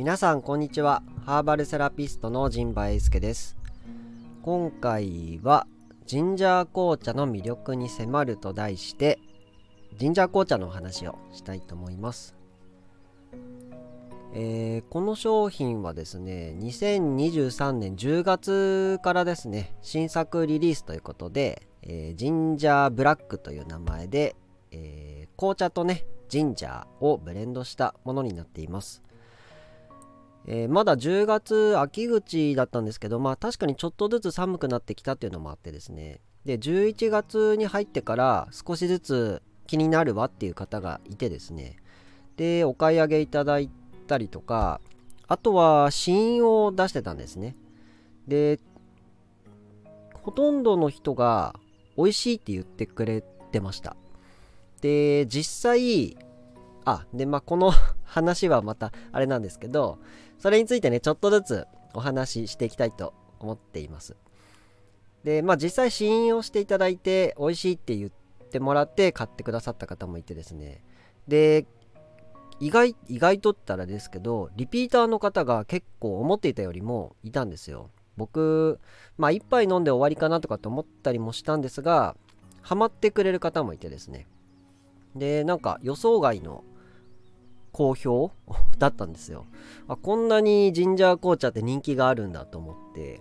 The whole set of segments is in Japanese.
皆さんこんにちは。ハーバルセラピストの陣馬英介です。今回はジンジャー紅茶の魅力に迫ると題してジンジャー紅茶の話をしたいと思います。えー、この商品はですね2023年10月からですね新作リリースということで、えー、ジンジャーブラックという名前で、えー、紅茶とねジンジャーをブレンドしたものになっています。えー、まだ10月秋口だったんですけど、まあ確かにちょっとずつ寒くなってきたっていうのもあってですね、で、11月に入ってから少しずつ気になるわっていう方がいてですね、で、お買い上げいただいたりとか、あとは試飲を出してたんですね。で、ほとんどの人が美味しいって言ってくれてました。で、実際、あ、で、まあ、この 話はまたあれなんですけど、それについてね、ちょっとずつお話ししていきたいと思っています。で、まあ実際試飲をしていただいて、美味しいって言ってもらって買ってくださった方もいてですね。で、意外、意外とったらですけど、リピーターの方が結構思っていたよりもいたんですよ。僕、まあ一杯飲んで終わりかなとかって思ったりもしたんですが、ハマってくれる方もいてですね。で、なんか予想外の好評？だったんですよ。あこんなにジンジャー紅茶って人気があるんだと思って。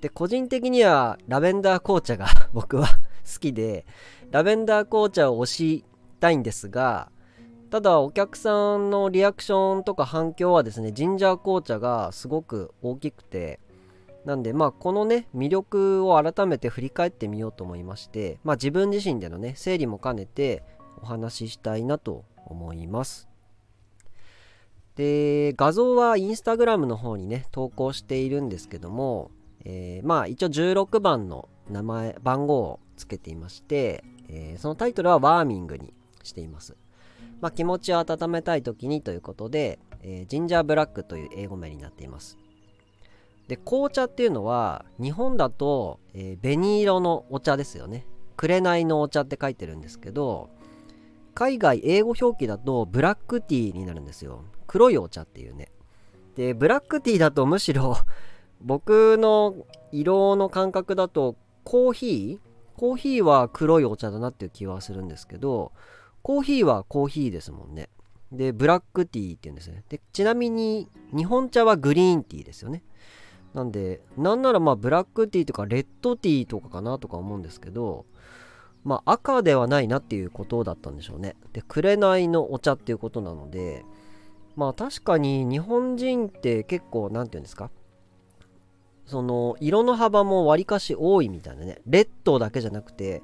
で個人的にはラベンダー紅茶が 僕は 好きでラベンダー紅茶を推したいんですがただお客さんのリアクションとか反響はですねジンジャー紅茶がすごく大きくてなんでまあこのね魅力を改めて振り返ってみようと思いましてまあ自分自身でのね整理も兼ねてお話ししたいなと思います。で、画像はインスタグラムの方にね、投稿しているんですけども、えー、まあ一応16番の名前、番号をつけていまして、えー、そのタイトルはワーミングにしています。まあ、気持ちを温めたい時にということで、えー、ジンジャーブラックという英語名になっています。で、紅茶っていうのは、日本だと、え、紅色のお茶ですよね。紅のお茶って書いてるんですけど、海外英語表記だとブラックティーになるんですよ。黒いお茶っていうね。で、ブラックティーだとむしろ 僕の色の感覚だとコーヒー？コーヒーは黒いお茶だなっていう気はするんですけど、コーヒーはコーヒーですもんね。で、ブラックティーって言うんですね。で、ちなみに日本茶はグリーンティーですよね。なんで、なんならまあブラックティーとかレッドティーとかかなとか思うんですけど、まあ赤ではないなっていうことだったんでしょうね。で、紅のお茶っていうことなので、まあ確かに日本人って結構何て言うんですかその色の幅もわりかし多いみたいなね。レッドだけじゃなくて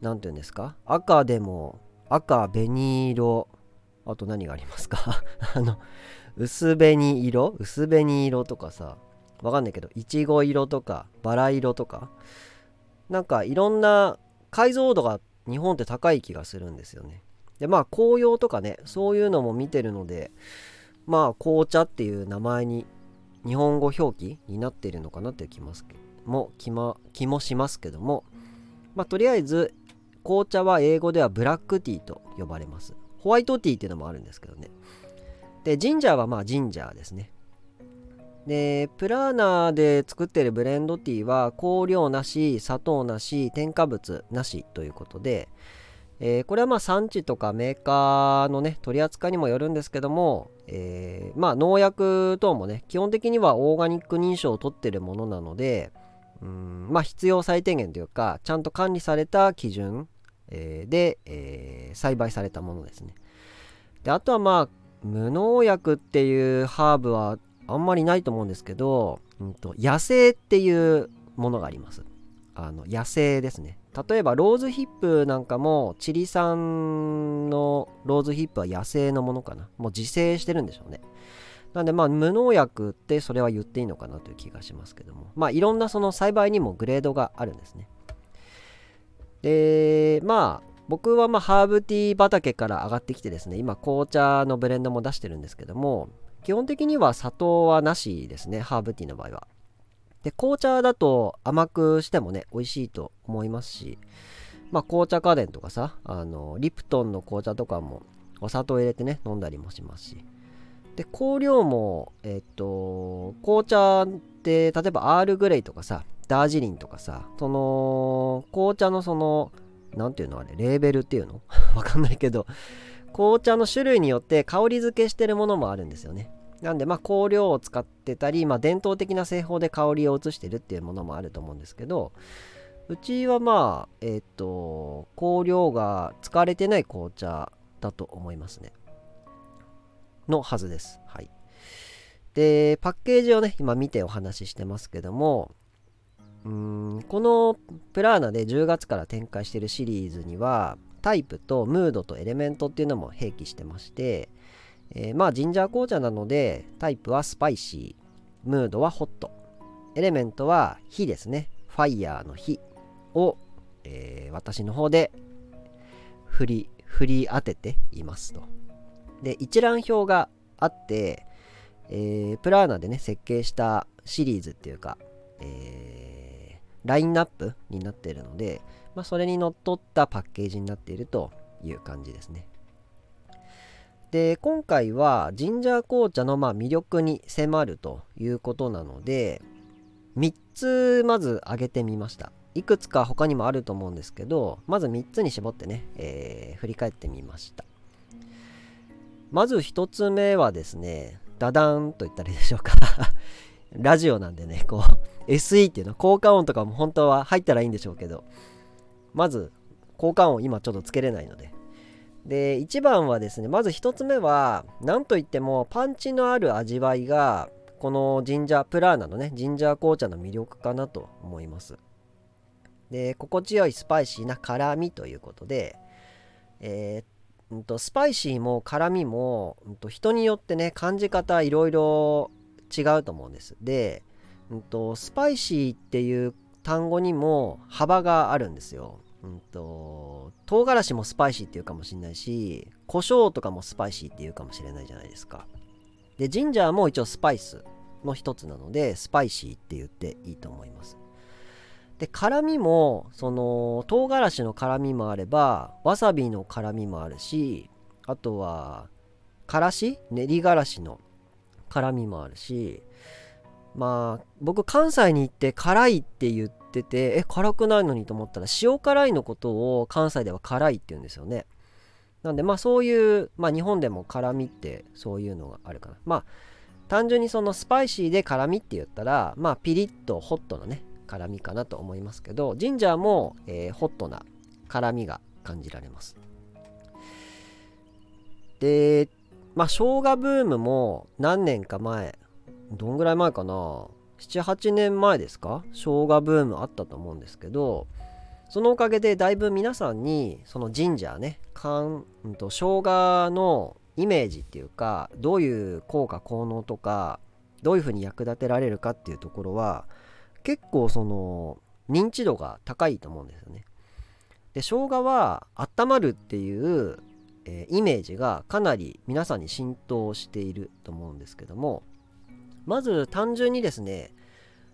何て言うんですか赤でも赤紅色あと何がありますか？あの薄紅色薄紅色とかさわかんないけどいちご色とかバラ色とかなんかいろんな解像度が日本って高い気がするんですよね。でまあ紅葉とかねそういうのも見てるのでまあ紅茶っていう名前に日本語表記になってるのかなって気ますも気,、ま、気もしますけどもまあとりあえず紅茶は英語ではブラックティーと呼ばれます。ホワイトティーっていうのもあるんですけどね。でジンジャーはまあジンジャーですね。でプラーナーで作ってるブレンドティーは香料なし砂糖なし添加物なしということでえー、これはまあ産地とかメーカーのね取り扱いにもよるんですけども、えー、まあ農薬等もね基本的にはオーガニック認証を取ってるものなのでうんまあ必要最低限というかちゃんと管理された基準、えー、で、え栽培されたものですね。であとはまあ無農薬っていうハーブはあんまりないと思うんですけど、うんと、野生っていうものがあります。あの野生ですね。例えばローズヒップなんかもチリ産のローズヒップは野生のものかな。もう自生してるんでしょうね。なんでまあ無農薬ってそれは言っていいのかなという気がしますけども。まあいろんなその栽培にもグレードがあるんですね。でまあ僕はまあハーブティー畑から上がってきてですね今紅茶のブレンドも出してるんですけども基本的には砂糖はなしですねハーブティーの場合は。で、紅茶だと甘くしてもね、美味しいと思いますし、まあ、紅茶家電とかさ、あの、リプトンの紅茶とかもお砂糖入れてね、飲んだりもしますし、で香料もえっと紅茶って例えばアールグレイとかさダージリンとかさその紅茶のその何ていうのあれレーベルっていうの？わかんないけど紅茶の種類によって香り付けしてるものもあるんですよね。なんでまあ香料を使ってたり、まあ、伝統的な製法で香りを移してるっていうものもあると思うんですけどうちはまあえっ、と香料が使われてない紅茶だと思いますね。のはずです。はい。でパッケージをね今見てお話ししてますけどもうんこのプラーナで10月から展開してるシリーズにはタイプとムードとエレメントっていうのも併記してまして、えー、まあジンジャー紅茶なのでタイプはスパイシームードはホット。エレメントは火ですね。ファイヤーの火を、えー、私の方で振り振り当てていますと。で一覧表があって、えー、プラーナでね設計したシリーズっていうか、えーラインナップになっているので、まあ、それにのっとったパッケージになっているという感じですね。で今回はジンジャー紅茶のま魅力に迫るということなので3つまず挙げてみました。いくつか他にもあると思うんですけどまず3つに絞ってね、えー、振り返ってみました。まず1つ目はですねダダンと言ったらいいでしょうか。ラジオなんでねこう SE っていうの効果音とかも本当は入ったらいいんでしょうけどまず効果音今ちょっとつけれないのでで1番はですねまず1つ目は何といってもパンチのある味わいがこのジンジャープラーナのねジンジャー紅茶の魅力かなと思いますで心地よいスパイシーな辛みということでえー、んとスパイシーも辛みも、うんと人によってね感じ方いろいろ違うと思うんですでうんと、スパイシーっていう単語にも幅があるんですよ。うんと、唐辛子もスパイシーっていうかもしれないし、胡椒とかもスパイシーっていうかもしれないじゃないですか。で、ジンジャーも一応スパイスの一つなので、スパイシーって言っていいと思います。で、辛みも、その、唐辛子の辛みもあれば、わさびの辛みもあるし、あとは、からし？練りがらしの辛みもあるし、まあ僕関西に行って辛いって言っててえ辛くないのにと思ったら塩辛いのことを関西では辛いって言うんですよね。なんでまあそういうまあ日本でも辛みってそういうのがあるかな。まあ単純にそのスパイシーで辛みって言ったらまあピリッとホットなね辛みかなと思いますけどジンジャーも、えー、ホットな辛みが感じられます。でまあ生姜ブームも何年か前どんぐらい前かな。78年前ですか？生姜ブームあったと思うんですけどそのおかげでだいぶ皆さんにそのジンジャーねかん、うんと、生姜のイメージっていうかどういう効果効能とかどういうふうに役立てられるかっていうところは結構その認知度が高いと思うんですよね。で生姜は温まるっていう、えー、イメージがかなり皆さんに浸透していると思うんですけどもまず単純にですね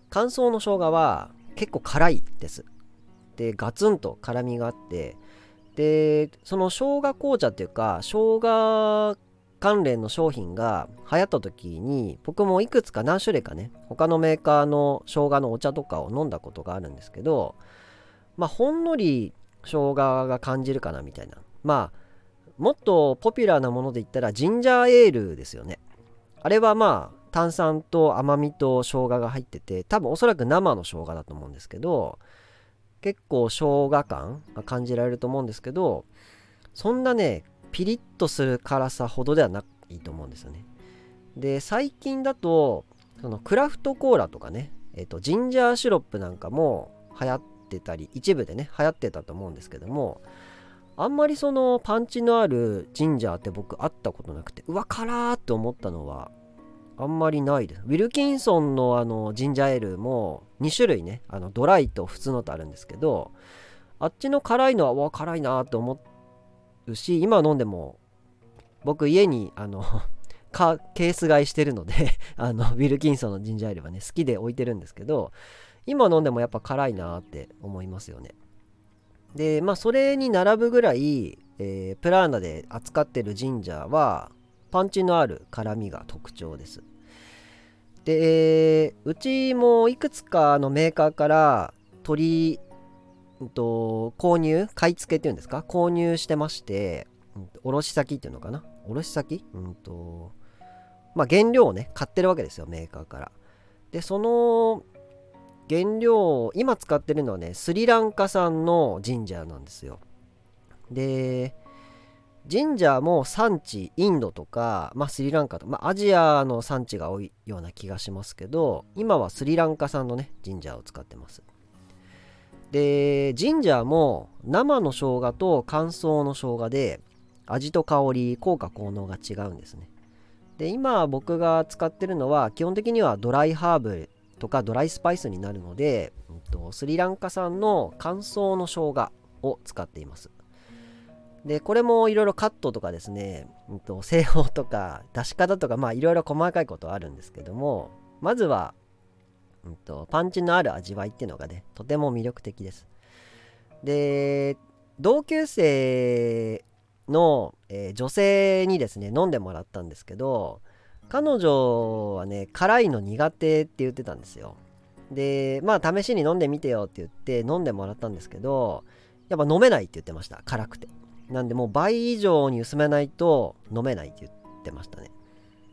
乾燥の生姜は結構辛いです。でガツンと辛みがあってでその生姜紅茶っていうか生姜関連の商品が流行った時に僕もいくつか何種類かね他のメーカーの生姜のお茶とかを飲んだことがあるんですけどまあほんのり生姜が感じるかなみたいな。まあもっとポピュラーなもので言ったらジンジャーエールですよね。あれはまあ炭酸と甘みと生姜が入ってて多分おそらく生の生姜だと思うんですけど結構生姜感が感じられると思うんですけどそんなねピリッとする辛さほどではないと思うんですよね。で最近だとそのクラフトコーラとかねえ、ー、とジンジャーシロップなんかも流行ってたり一部でね流行ってたと思うんですけどもあんまりそのパンチのあるジンジャーって僕会ったことなくてうわ辛ーって思ったのはあんまりないです。ウィルキンソンのあのジンジャーエールも2種類ね、あのドライと普通のとあるんですけど、あっちの辛いのは、わ、辛いなって思うし、今飲んでも、僕家にあの かケース買いしてるので あのウィルキンソンのジンジャーエールはね、好きで置いてるんですけど、今飲んでもやっぱ辛いなって思いますよね。で、まあそれに並ぶぐらい、えー、プラーナで扱ってるジンジャーは、パンチのある辛みが特徴ですでうちもいくつかのメーカーから取り、うんと、購入買い付けっていうんですか？購入してまして、うん、卸先っていうのかな？卸先？うんとまあ原料をね買ってるわけですよメーカーから。でその原料今使ってるのはねスリランカ産のジンジャーなんですよ。でジンジャーも産地インドとか、まあ、スリランカとか、まあ、アジアの産地が多いような気がしますけど今はスリランカ産のねジンジャーを使ってます。でジンジャーも生の生姜と乾燥の生姜で味と香り効果効能が違うんですね。で今僕が使ってるのは基本的にはドライハーブとかドライスパイスになるので、うんと、スリランカ産の乾燥の生姜を使っています。でこれもいろいろカットとかですね、うんと、製法とか出し方とかまあいろいろ細かいことあるんですけどもまずは、うんと、パンチのある味わいっていうのがねとても魅力的です。で同級生の、えー、女性にですね飲んでもらったんですけど彼女はね辛いの苦手って言ってたんですよ。でまあ試しに飲んでみてよって言って飲んでもらったんですけどやっぱ飲めないって言ってました。辛くて。なんでもう倍以上に薄めないと飲めないって言ってましたね。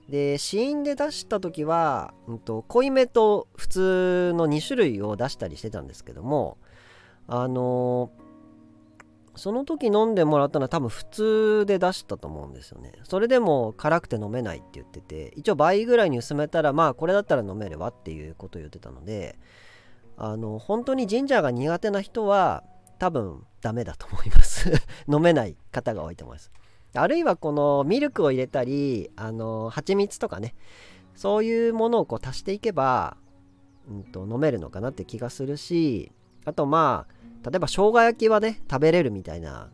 で、試飲で出した時は、うんと、濃いめと普通の2種類を出したりしてたんですけども、あのー、その時飲んでもらったのは多分普通で出したと思うんですよね。それでも辛くて飲めないって言ってて、一応倍ぐらいに薄めたら、まあこれだったら飲めるわっていうことを言ってたので、あの、本当にジンジャーが苦手な人は、多分ダメだと思います。飲めない方が多いと思います。あるいはこのミルクを入れたりあの蜂蜜とかねそういうものをこう足していけば、うんと、飲めるのかなって気がするしあとまあ例えば生姜焼きはね食べれるみたいな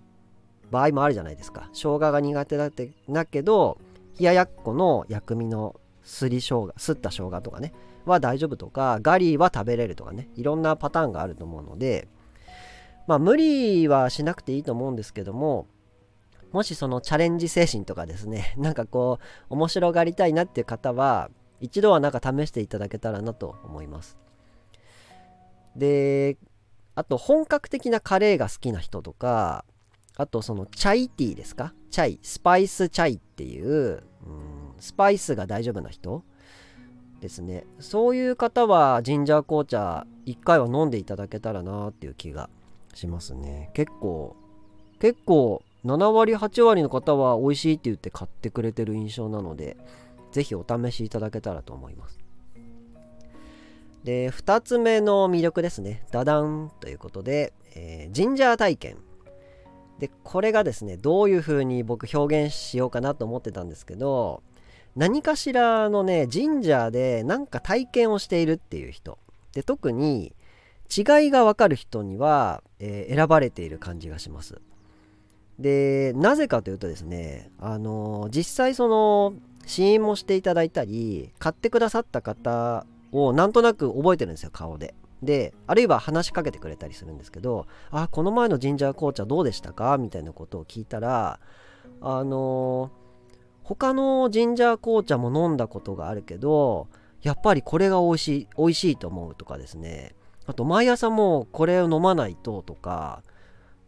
場合もあるじゃないですか。生姜が苦手だってだけど冷ややっこの薬味のすり生姜すった生姜とかねは大丈夫とかガリは食べれるとかねいろんなパターンがあると思うのでまあ無理はしなくていいと思うんですけどももしそのチャレンジ精神とかですね なんかこう面白がりたいなっていう方は一度はなんか試していただけたらなと思います。であと本格的なカレーが好きな人とかあとそのチャイティーですか？チャイスパイスチャイっていう、うん、スパイスが大丈夫な人ですね。そういう方はジンジャー紅茶1回は飲んでいただけたらなっていう気がしますね。結構結構7割8割の方は美味しいって言って買ってくれてる印象なので是非お試しいただけたらと思います。で2つ目の魅力ですね。ダダンということで、えー、ジンジャー体験。でこれがですねどういう風に僕表現しようかなと思ってたんですけど何かしらのねジンジャーでなんか体験をしているっていう人。で特に違いがわかる人には、えー、選ばれている感じがします。で、なぜかというとですね、あのー、実際その、試飲もしていただいたり、買ってくださった方をなんとなく覚えてるんですよ、顔で。で、あるいは話しかけてくれたりするんですけど、あ、この前のジンジャー紅茶どうでしたか？みたいなことを聞いたら、あのー、他のジンジャー紅茶も飲んだことがあるけど、やっぱりこれが美味しい、美味しいと思うとかですね、あと毎朝もうこれを飲まないととか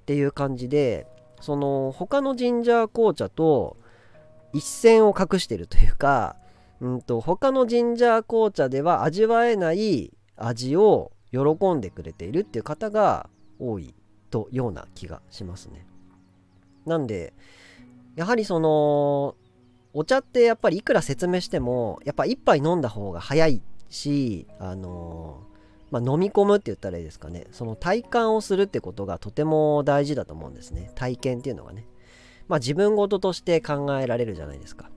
っていう感じでその他のジンジャー紅茶と一線を画してるというか、うんと、他のジンジャー紅茶では味わえない味を喜んでくれているっていう方が多いとような気がしますね。なんでやはりそのお茶ってやっぱりいくら説明してもやっぱ一杯飲んだ方が早いしあのまあ、飲み込むって言ったらいいですかね。その体感をするってことがとても大事だと思うんですね。体験っていうのがね。まあ自分事として考えられるじゃないですか。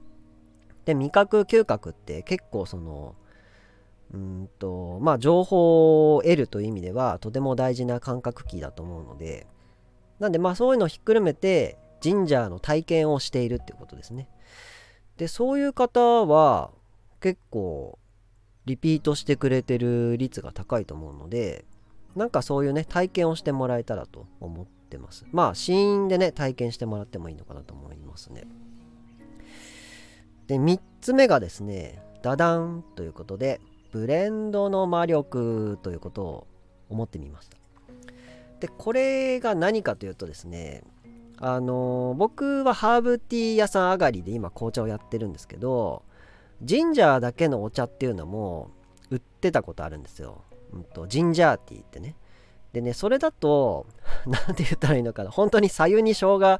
で味覚嗅覚って結構そのうんとまあ情報を得るという意味ではとても大事な感覚器だと思うので。なんでまあそういうのをひっくるめてジンジャーの体験をしているってことですね。でそういう方は結構リピートしてくれてる率が高いと思うのでなんかそういうね体験をしてもらえたらと思ってます。まあ試飲でね体験してもらってもいいのかなと思いますね。で3つ目がですねダダンということでブレンドの魔力ということを思ってみました。でこれが何かというとですねあの、僕はハーブティー屋さん上がりで今紅茶をやってるんですけどジンジャーだけのお茶っていうのも売ってたことあるんですよ、うんと、ジンジャーティーってね。でねそれだと 何て言ったらいいのかな。本当に左右に生姜まあ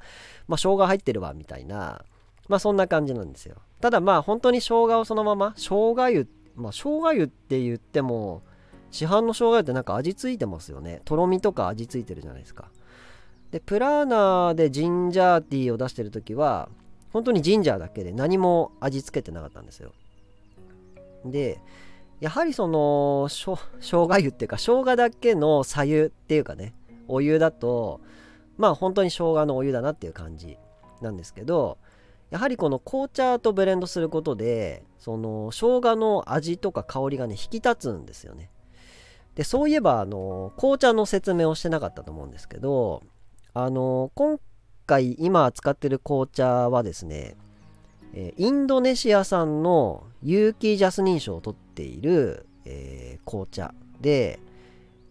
生姜入ってるわみたいな。まあそんな感じなんですよ。ただまあ本当に生姜をそのまま生姜湯まあ生姜湯って言っても市販の生姜湯ってなんか味付いてますよね。とろみとか味付いてるじゃないですか。でプラーナーでジンジャーティーを出してる時は本当にジンジャーだけで何も味付けてなかったんですよ。でやはりそのしょ生姜湯っていうか生姜だけの左湯っていうかねお湯だとまあ本当に生姜のお湯だなっていう感じなんですけどやはりこの紅茶とブレンドすることでその生姜の味とか香りがね引き立つんですよね。でそういえばあの紅茶の説明をしてなかったと思うんですけどあの今回今使ってる紅茶はですねえインドネシア産の有機ジャスニン賞を取っている、えー、紅茶で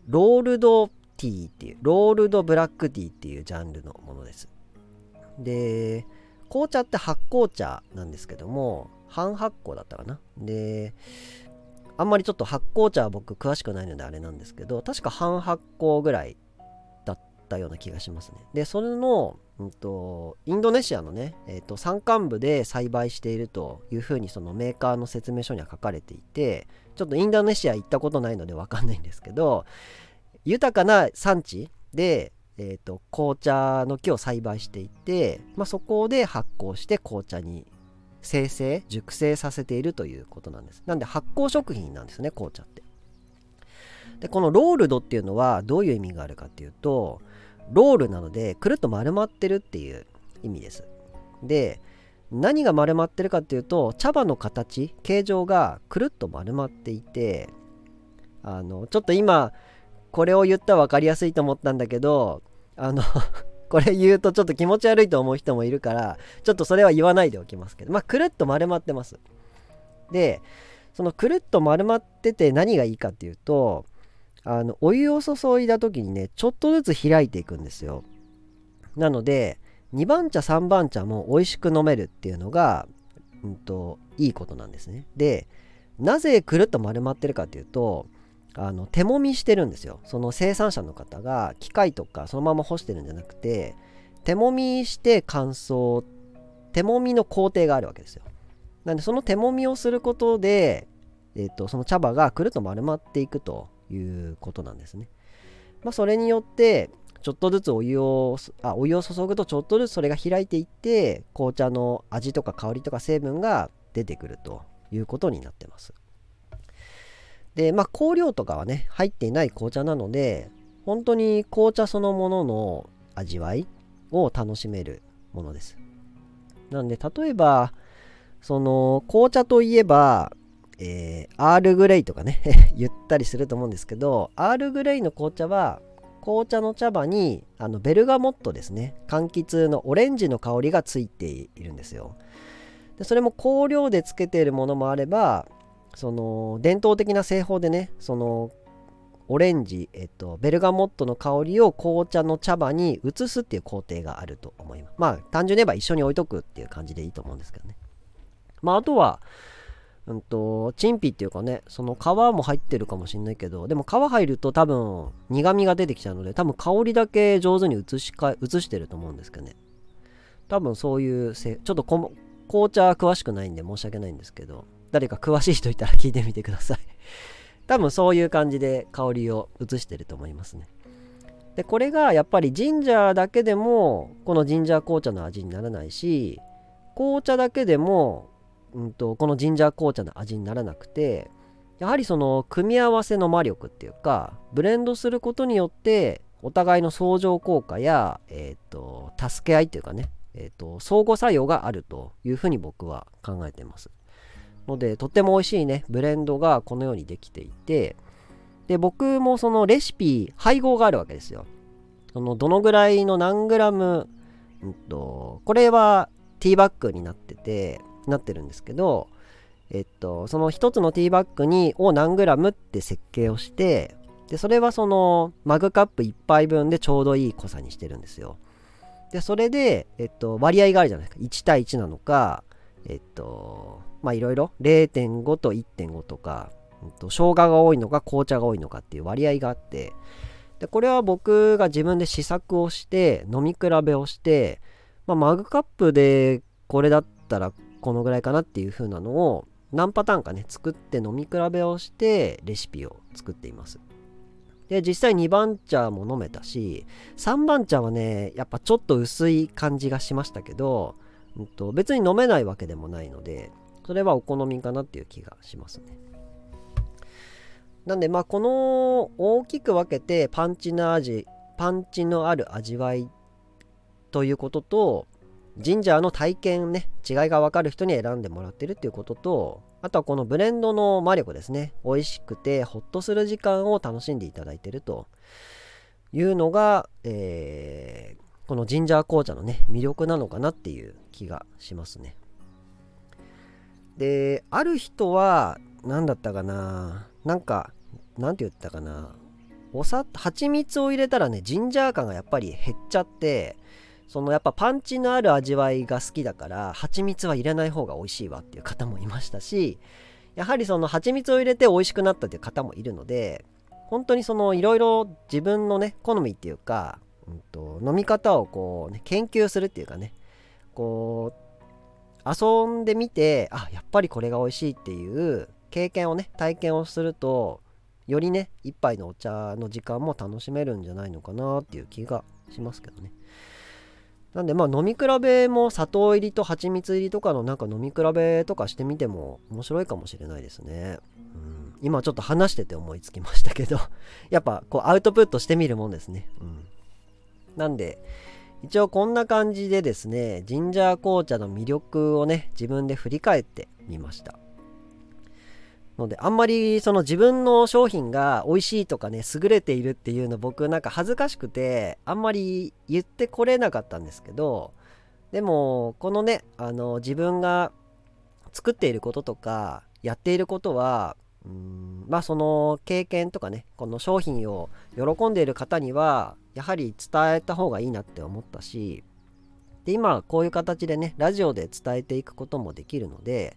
ロールドティーっていうロールドブラックティーっていうジャンルのものですで紅茶って発酵茶なんですけども半発酵だったかなであんまりちょっと発酵茶は僕詳しくないのであれなんですけど確か半発酵ぐらいだったような気がしますね。で、それの、うんと、インドネシアのね、えーと、山間部で栽培しているというふうにそのメーカーの説明書には書かれていて、ちょっとインドネシア行ったことないのでわかんないんですけど、豊かな産地で、えーと、紅茶の木を栽培していて、まあ、そこで発酵して紅茶に生成熟成させているということなんです。なんで発酵食品なんですね紅茶って。でこのロールドっていうのはどういう意味があるかっていうとロールなのでくるっと丸まってるっていう意味です。で何が丸まってるかっていうと茶葉の形形状がくるっと丸まっていてあのちょっと今これを言ったら分かりやすいと思ったんだけどあの これ言うとちょっと気持ち悪いと思う人もいるからちょっとそれは言わないでおきますけどまあくるっと丸まってますでそのくるっと丸まってて何がいいかっていうとあのお湯を注いだ時にねちょっとずつ開いていくんですよ。なので2番茶3番茶も美味しく飲めるっていうのが、うんと、いいことなんですね。でなぜくるっと丸まってるかっていうとあの手もみしてるんですよ。その生産者の方が機械とかそのまま干してるんじゃなくて手もみして乾燥手もみの工程があるわけですよ。なんでその手もみをすることで、えーとその茶葉がくるっと丸まっていくということなんですね。まあ、それによってちょっとずつお湯をあお湯を注ぐとちょっとずつそれが開いていって紅茶の味とか香りとか成分が出てくるということになってます。でまあ香料とかはね入っていない紅茶なので本当に紅茶そのものの味わいを楽しめるものです。なんで例えばその紅茶といえばえー、アールグレイとかね 言ったりすると思うんですけどアールグレイの紅茶は紅茶の茶葉にあのベルガモットですね柑橘のオレンジの香りがついているんですよ。でそれも香料でつけているものもあればその伝統的な製法でねそのオレンジ、えっと、ベルガモットの香りを紅茶の茶葉に移すっていう工程があると思います。まあ単純に言えば一緒に置いとくっていう感じでいいと思うんですけどね。まああとはうんと、チンピっていうかね、その皮も入ってるかもしんないけど、でも皮入ると多分苦味が出てきちゃうので、多分香りだけ上手に移しか移してると思うんですけどね。多分そういうせ、ちょっと紅茶詳しくないんで申し訳ないんですけど、誰か詳しい人いたら聞いてみてください 多分そういう感じで香りを移してると思いますね。で、これがやっぱりジンジャーだけでも、このジンジャー紅茶の味にならないし、紅茶だけでもうんと、このジンジャー紅茶の味にならなくてやはりその組み合わせの魔力っていうかブレンドすることによってお互いの相乗効果や、えーと、助け合いっていうかね、えーと、相互作用があるというふうに僕は考えてます。のでとっても美味しいねブレンドがこのようにできていてで僕もそのレシピ配合があるわけですよ。そのどのぐらいの何グラム、うんと、これはティーバッグになっててなってるんですけどえっとその1つのティーバッグにを何グラムって設計をしてでそれはそのマグカップ1杯分でちょうどいい濃さにしてるんですよ。でそれで、えっと、割合があるじゃないですか。1対1なのかえっとまあいろいろ。0.5と1.5とか、うんと、生姜が多いのか紅茶が多いのかっていう割合があって。でこれは僕が自分で試作をして飲み比べをして、まあ、マグカップでこれだったらこのぐらいかなっていう風なのを何パターンかね作って飲み比べをしてレシピを作っています。で実際2番茶も飲めたし3番茶はねやっぱちょっと薄い感じがしましたけど、うん、と別に飲めないわけでもないのでそれはお好みかなっていう気がしますね。なんでまあこの大きく分けてパンチの味パンチのある味わいということとジンジャーの体験ね違いが分かる人に選んでもらってるっていうこととあとはこのブレンドの魔力ですね。美味しくてホッとする時間を楽しんでいただいてると。いうのが、えー、このジンジャー紅茶のね魅力なのかなっていう気がしますね。である人は何だったかななんか何て言ったかなお砂蜂蜜を入れたらねジンジャー感がやっぱり減っちゃってそのやっぱパンチのある味わいが好きだから蜂蜜は入れない方が美味しいわっていう方もいましたしやはりその蜂蜜を入れて美味しくなったっていう方もいるので本当にそのいろいろ自分のね好みっていうか、うんと、飲み方をこう、ね、研究するっていうかねこう遊んでみてあやっぱりこれが美味しいっていう経験をね体験をするとよりね一杯のお茶の時間も楽しめるんじゃないのかなっていう気がしますけどね。なんでまあ飲み比べも砂糖入りと蜂蜜入りとかのなんか飲み比べとかしてみても面白いかもしれないですね、うん、今ちょっと話してて思いつきましたけど。やっぱこうアウトプットしてみるもんですね、うん、なんで一応こんな感じでですねジンジャー紅茶の魅力をね自分で振り返ってみました。のであんまりその自分の商品が美味しいとかね優れているっていうの僕なんか恥ずかしくてあんまり言ってこれなかったんですけどでもこのねあの自分が作っていることとかやっていることはうんまあその経験とかねこの商品を喜んでいる方にはやはり伝えた方がいいなって思ったしで今こういう形でねラジオで伝えていくこともできるので、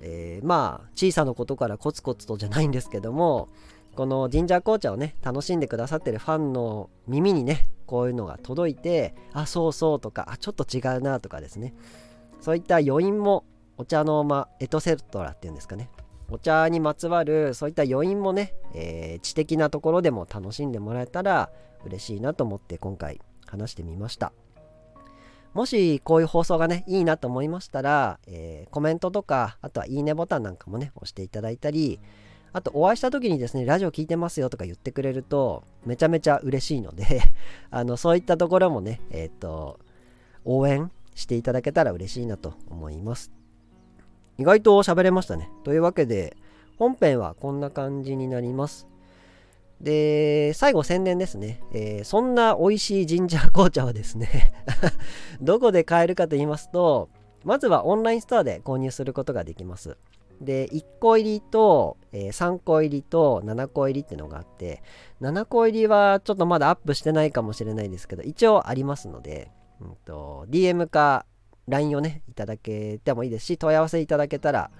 えー、まあ小さなことからコツコツとじゃないんですけどもこのジンジャー紅茶をね楽しんでくださってるファンの耳にねこういうのが届いてあそうそうとかあちょっと違うなとかですねそういった余韻もお茶のまエトセトラっていうんですかねお茶にまつわるそういった余韻もね、えー、知的なところでも楽しんでもらえたら嬉しいなと思って今回話してみました。もしこういう放送がね、いいなと思いましたら、えー、コメントとか、あとはいいねボタンなんかもね、押していただいたり、あとお会いした時にですね、ラジオ聞いてますよとか言ってくれると、めちゃめちゃ嬉しいので あの、そういったところもね、えっ、ー、と、応援していただけたら嬉しいなと思います。意外と喋れましたね。というわけで、本編はこんな感じになります。で、最後宣伝ですね。えー、そんな美味しいジンジャー紅茶はですね どこで買えるかと言いますと、まずはオンラインストアで購入することができます。で、1個入りと、えー、3個入りと7個入りってのがあって、7個入りはちょっとまだアップしてないかもしれないですけど、一応ありますので、うんと、DM か LINE をね、いただけてもいいですし、問い合わせいただけたら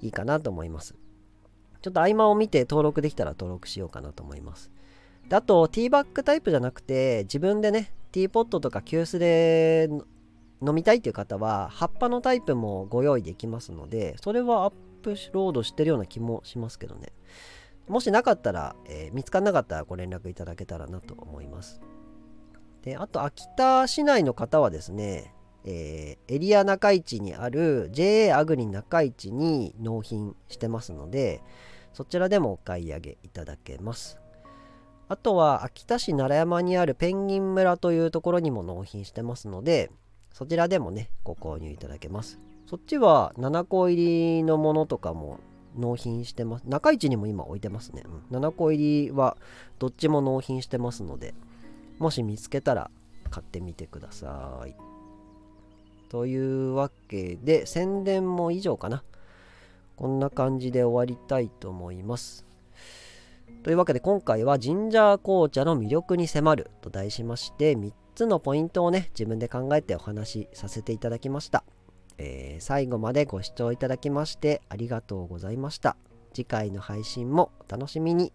いいかなと思います。ちょっと合間を見て登録できたら登録しようかなと思います。であと、ティーバッグタイプじゃなくて、自分でね、ティーポットとか急須で飲みたいっていう方は、葉っぱのタイプもご用意できますので、それはアップロードしてるような気もしますけどね。もしなかったら、えー、見つからなかったらご連絡いただけたらなと思います。で、あと、秋田市内の方はですね、えー、エリア中市にある JA アグリ中市に納品してますので、そちらでもお買い上げいただけます。あとは秋田市奈良山にあるペンギン村というところにも納品してますので、そちらでもね、ご購入いただけます。そっちは7個入りのものとかも納品してます。中市にも今置いてますね。うん、7個入りはどっちも納品してますので、もし見つけたら買ってみてください。というわけで宣伝も以上かなこんな感じで終わりたいと思います。というわけで今回はジンジャー紅茶の魅力に迫ると題しまして3つのポイントをね自分で考えてお話しさせていただきました、えー、最後までご視聴いただきましてありがとうございました。次回の配信もお楽しみに。